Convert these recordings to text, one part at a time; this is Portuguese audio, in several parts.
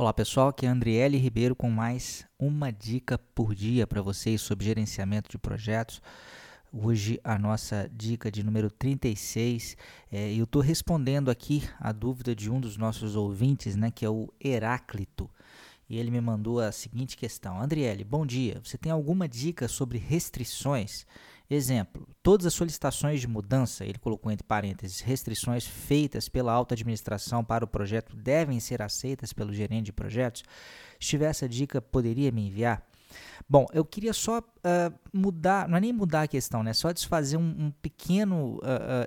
Olá pessoal, aqui é Andriele Ribeiro com mais uma dica por dia para vocês sobre gerenciamento de projetos. Hoje a nossa dica de número 36, é, eu estou respondendo aqui a dúvida de um dos nossos ouvintes, né, que é o Heráclito. E ele me mandou a seguinte questão: Andriele, bom dia. Você tem alguma dica sobre restrições? Exemplo: todas as solicitações de mudança, ele colocou entre parênteses, restrições feitas pela alta administração para o projeto devem ser aceitas pelo gerente de projetos? Se tiver essa dica, poderia me enviar? Bom, eu queria só uh, mudar, não é nem mudar a questão, né? Só desfazer um, um pequeno uh, uh,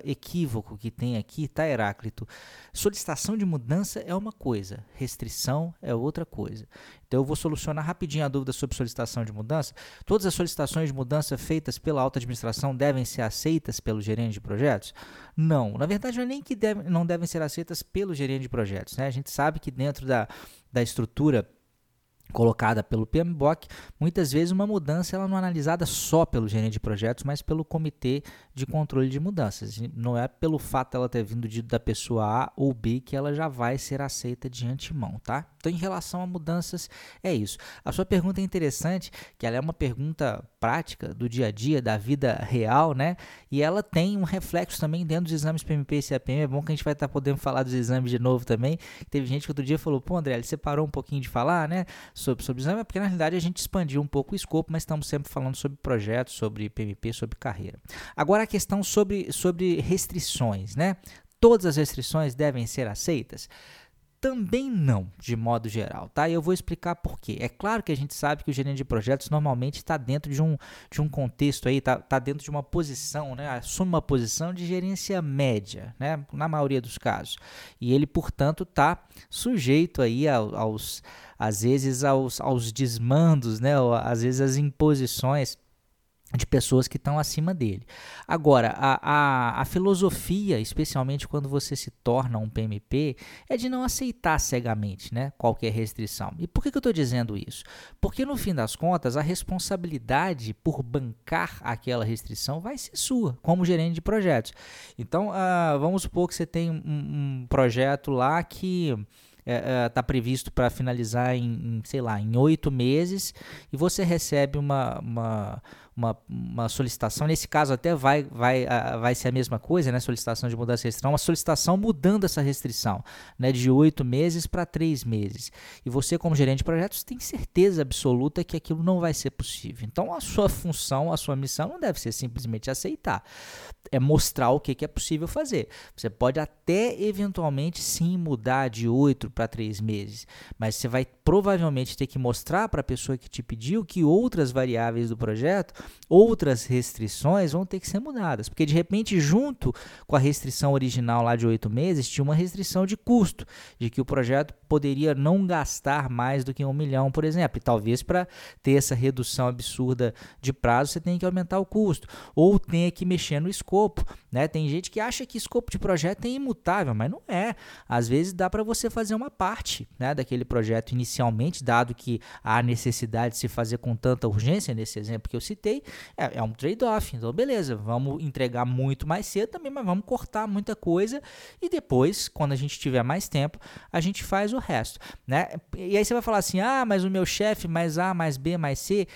equívoco que tem aqui, tá, Heráclito? Solicitação de mudança é uma coisa, restrição é outra coisa. Então eu vou solucionar rapidinho a dúvida sobre solicitação de mudança. Todas as solicitações de mudança feitas pela alta administração devem ser aceitas pelo gerente de projetos? Não, na verdade não é nem que deve, não devem ser aceitas pelo gerente de projetos. Né? A gente sabe que dentro da, da estrutura colocada pelo PMBOK, muitas vezes uma mudança ela não é analisada só pelo gerente de projetos, mas pelo comitê de controle de mudanças. Não é pelo fato dela ter vindo de, da pessoa A ou B que ela já vai ser aceita de antemão, tá? Então, em relação a mudanças, é isso. A sua pergunta é interessante, que ela é uma pergunta prática do dia a dia, da vida real, né? E ela tem um reflexo também dentro dos exames PMP e CAPM. É bom que a gente vai estar podendo falar dos exames de novo também. Teve gente que outro dia falou, pô, André, ele separou um pouquinho de falar, né? Sobre, sobre exame, porque na realidade a gente expandiu um pouco o escopo, mas estamos sempre falando sobre projetos, sobre PMP, sobre carreira. Agora a questão sobre, sobre restrições, né? Todas as restrições devem ser aceitas? Também não, de modo geral, tá? E eu vou explicar por quê. É claro que a gente sabe que o gerente de projetos normalmente está dentro de um, de um contexto aí, está tá dentro de uma posição, né? Assume uma posição de gerência média, né? Na maioria dos casos. E ele, portanto, está sujeito aí aos, às vezes, aos, aos desmandos, né? Às vezes às imposições de pessoas que estão acima dele. Agora, a, a, a, filosofia, especialmente quando você se torna um PMP, é de não aceitar cegamente né, qualquer restrição. E por que, que eu estou dizendo isso? Porque no fim das contas, a responsabilidade por bancar aquela restrição vai ser sua, como gerente de projetos. Então, uh, vamos supor que você tem um, um projeto lá que está é, é, previsto para finalizar em, em, sei lá, em oito meses e você recebe uma, uma uma, uma solicitação, nesse caso até vai, vai, vai ser a mesma coisa, né? Solicitação de mudança de restrição, uma solicitação mudando essa restrição, né? De oito meses para três meses. E você, como gerente de projetos, tem certeza absoluta que aquilo não vai ser possível. Então, a sua função, a sua missão não deve ser simplesmente aceitar, é mostrar o que, que é possível fazer. Você pode até eventualmente sim mudar de oito para três meses, mas você vai provavelmente ter que mostrar para a pessoa que te pediu que outras variáveis do projeto outras restrições vão ter que ser mudadas, porque de repente, junto com a restrição original lá de oito meses, tinha uma restrição de custo, de que o projeto poderia não gastar mais do que um milhão, por exemplo, e talvez para ter essa redução absurda de prazo você tenha que aumentar o custo, ou tenha que mexer no escopo. Né? Tem gente que acha que escopo de projeto é imutável, mas não é. Às vezes dá para você fazer uma parte né, daquele projeto inicialmente, dado que há necessidade de se fazer com tanta urgência, nesse exemplo que eu citei é, é um trade-off. Então, beleza, vamos entregar muito mais cedo também, mas vamos cortar muita coisa e depois, quando a gente tiver mais tempo, a gente faz o resto, né? E aí você vai falar assim: "Ah, mas o meu chefe mais A, mais B, mais C"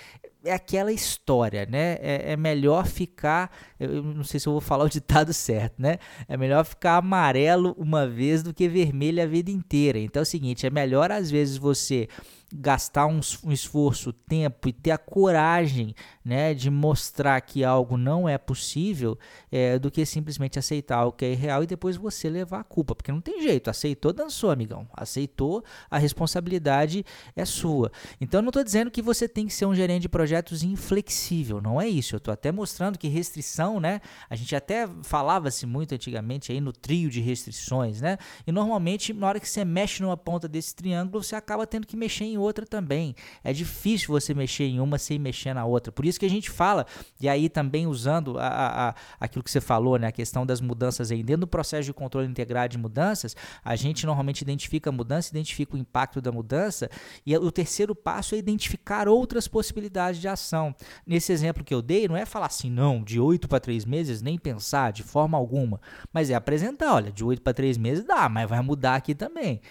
é aquela história, né? É, é, melhor ficar. Eu não sei se eu vou falar o ditado certo, né? É melhor ficar amarelo uma vez do que vermelho a vida inteira. Então é o seguinte: é melhor às vezes você gastar um, um, esforço, tempo e ter a coragem né, de mostrar que algo não é possível é, do que simplesmente aceitar o que é real e depois você levar a culpa. Porque não tem jeito, aceitou, dançou, amigão. Aceitou, a responsabilidade é sua. Então não estou dizendo que você tem que ser um gerente de projetos inflexível, não é isso. Eu estou até mostrando que restrição, né? A gente até falava-se muito antigamente aí no trio de restrições, né? E normalmente, na hora que você mexe numa ponta desse triângulo, você acaba tendo que mexer em outra também. É difícil você mexer em uma sem mexer na outra. Por isso que a gente fala, e aí também usando a, a, aquilo que você falou, né, a questão das mudanças aí, dentro do processo de controle integrado de mudanças, a gente normalmente identifica a mudança, identifica o impacto da mudança, e o terceiro passo é identificar outras possibilidades de ação. Nesse exemplo que eu dei, não é falar assim, não, de oito para três meses, nem pensar de forma alguma, mas é apresentar, olha, de oito para três meses dá, mas vai mudar aqui também.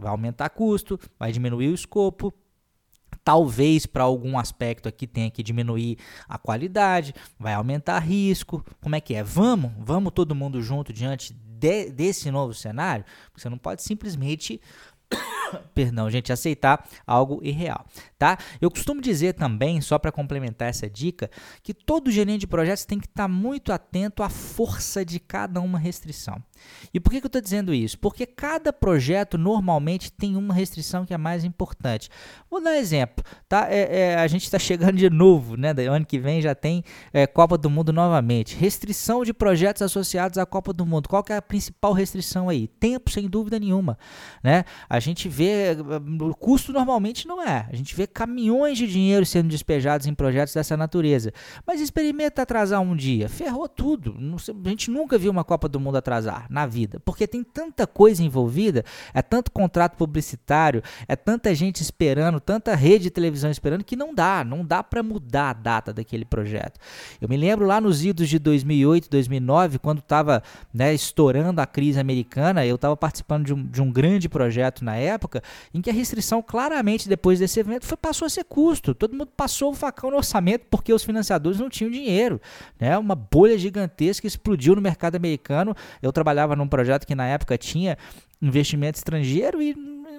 Vai aumentar custo, vai diminuir o escopo, Talvez para algum aspecto aqui tenha que diminuir a qualidade, vai aumentar risco. Como é que é? Vamos, vamos todo mundo junto diante de, desse novo cenário? Você não pode simplesmente perdão, gente, aceitar algo irreal, tá? Eu costumo dizer também, só para complementar essa dica, que todo gerente de projetos tem que estar tá muito atento à força de cada uma restrição. E por que, que eu estou dizendo isso? Porque cada projeto normalmente tem uma restrição que é mais importante. Vou dar um exemplo, tá? É, é, a gente está chegando de novo, né? Ano que vem já tem é, Copa do Mundo novamente. Restrição de projetos associados à Copa do Mundo. Qual que é a principal restrição aí? Tempo, sem dúvida nenhuma, né? A gente vê, o custo normalmente não é. A gente vê caminhões de dinheiro sendo despejados em projetos dessa natureza. Mas experimenta atrasar um dia, ferrou tudo. A gente nunca viu uma Copa do Mundo atrasar na vida, porque tem tanta coisa envolvida, é tanto contrato publicitário, é tanta gente esperando, tanta rede de televisão esperando que não dá, não dá para mudar a data daquele projeto. Eu me lembro lá nos idos de 2008, 2009, quando estava né, estourando a crise americana, eu estava participando de um, de um grande projeto na época, em que a restrição claramente depois desse evento foi, passou a ser custo. Todo mundo passou o facão no orçamento porque os financiadores não tinham dinheiro. Né? Uma bolha gigantesca explodiu no mercado americano. Eu trabalhava num projeto que na época tinha investimento estrangeiro e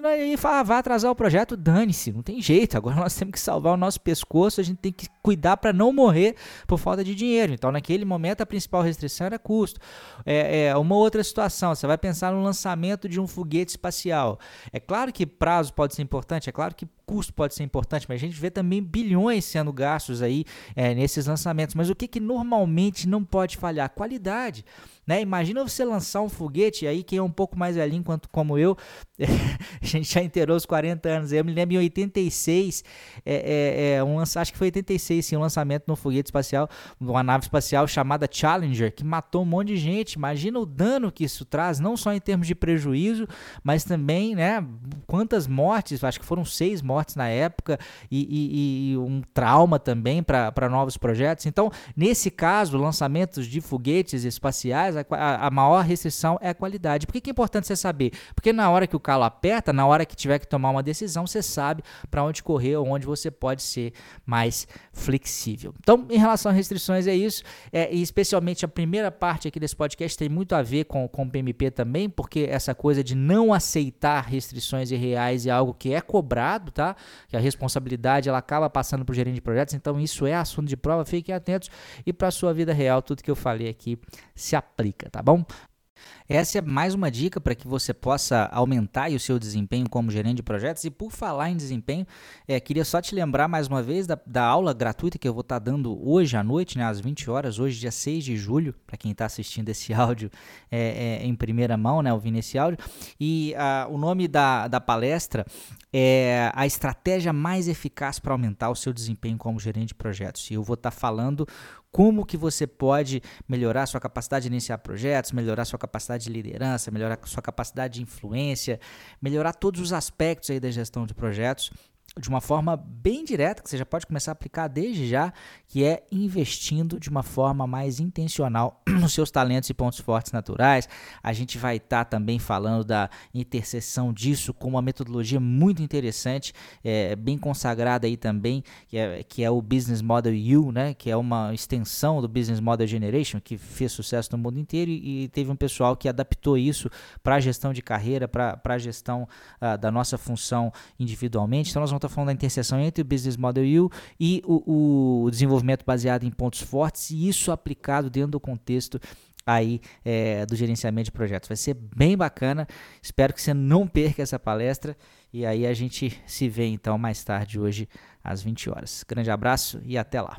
aí fala, vai atrasar o projeto, dane-se, não tem jeito. Agora nós temos que salvar o nosso pescoço, a gente tem que cuidar para não morrer por falta de dinheiro. Então, naquele momento, a principal restrição era custo. É, é, uma outra situação, você vai pensar no lançamento de um foguete espacial. É claro que prazo pode ser importante, é claro que custo pode ser importante, mas a gente vê também bilhões sendo gastos aí é, nesses lançamentos. Mas o que, que normalmente não pode falhar? Qualidade. Né? Imagina você lançar um foguete, aí quem é um pouco mais velhinho quanto como eu, a gente já inteirou os 40 anos. Eu me lembro em 86, é, é, é, um, acho que foi 86, sim, um lançamento no foguete espacial, uma nave espacial chamada Challenger, que matou um monte de gente. Imagina o dano que isso traz, não só em termos de prejuízo, mas também, né, quantas mortes, acho que foram seis mortes na época, e, e, e um trauma também para novos projetos. Então, nesse caso, lançamentos de foguetes espaciais, a, a, maior restrição é a qualidade. Por que, que é importante você saber? Porque na hora que o calo aperta, na hora que tiver que tomar uma decisão, você sabe para onde correr ou onde você pode ser mais flexível. Então, em relação a restrições, é isso. É, e especialmente a primeira parte aqui desse podcast tem muito a ver com, com o PMP também, porque essa coisa de não aceitar restrições irreais é algo que é cobrado, tá? Que a responsabilidade ela acaba passando para o gerente de projetos, então isso é assunto de prova, fiquem atentos. E para a sua vida real, tudo que eu falei aqui se aplica tá bom? Essa é mais uma dica para que você possa aumentar o seu desempenho como gerente de projetos. E por falar em desempenho, é, queria só te lembrar mais uma vez da, da aula gratuita que eu vou estar tá dando hoje à noite, né, às 20 horas, hoje, dia 6 de julho, para quem está assistindo esse áudio é, é, em primeira mão, né, ouvindo esse áudio. E a, o nome da, da palestra é a estratégia mais eficaz para aumentar o seu desempenho como gerente de projetos. E eu vou estar tá falando como que você pode melhorar sua capacidade de iniciar projetos, melhorar sua capacidade de liderança, melhorar sua capacidade de influência, melhorar todos os aspectos aí da gestão de projetos de uma forma bem direta, que você já pode começar a aplicar desde já, que é investindo de uma forma mais intencional nos seus talentos e pontos fortes naturais. A gente vai estar tá também falando da interseção disso com uma metodologia muito interessante, é, bem consagrada aí também, que é, que é o Business Model U, né, que é uma extensão do Business Model Generation, que fez sucesso no mundo inteiro e, e teve um pessoal que adaptou isso para a gestão de carreira, para a gestão uh, da nossa função individualmente. Então, nós vamos estou falando da interseção entre o Business Model U e o, o desenvolvimento baseado em pontos fortes e isso aplicado dentro do contexto aí é, do gerenciamento de projetos. Vai ser bem bacana. Espero que você não perca essa palestra. E aí a gente se vê então mais tarde hoje às 20 horas. Grande abraço e até lá.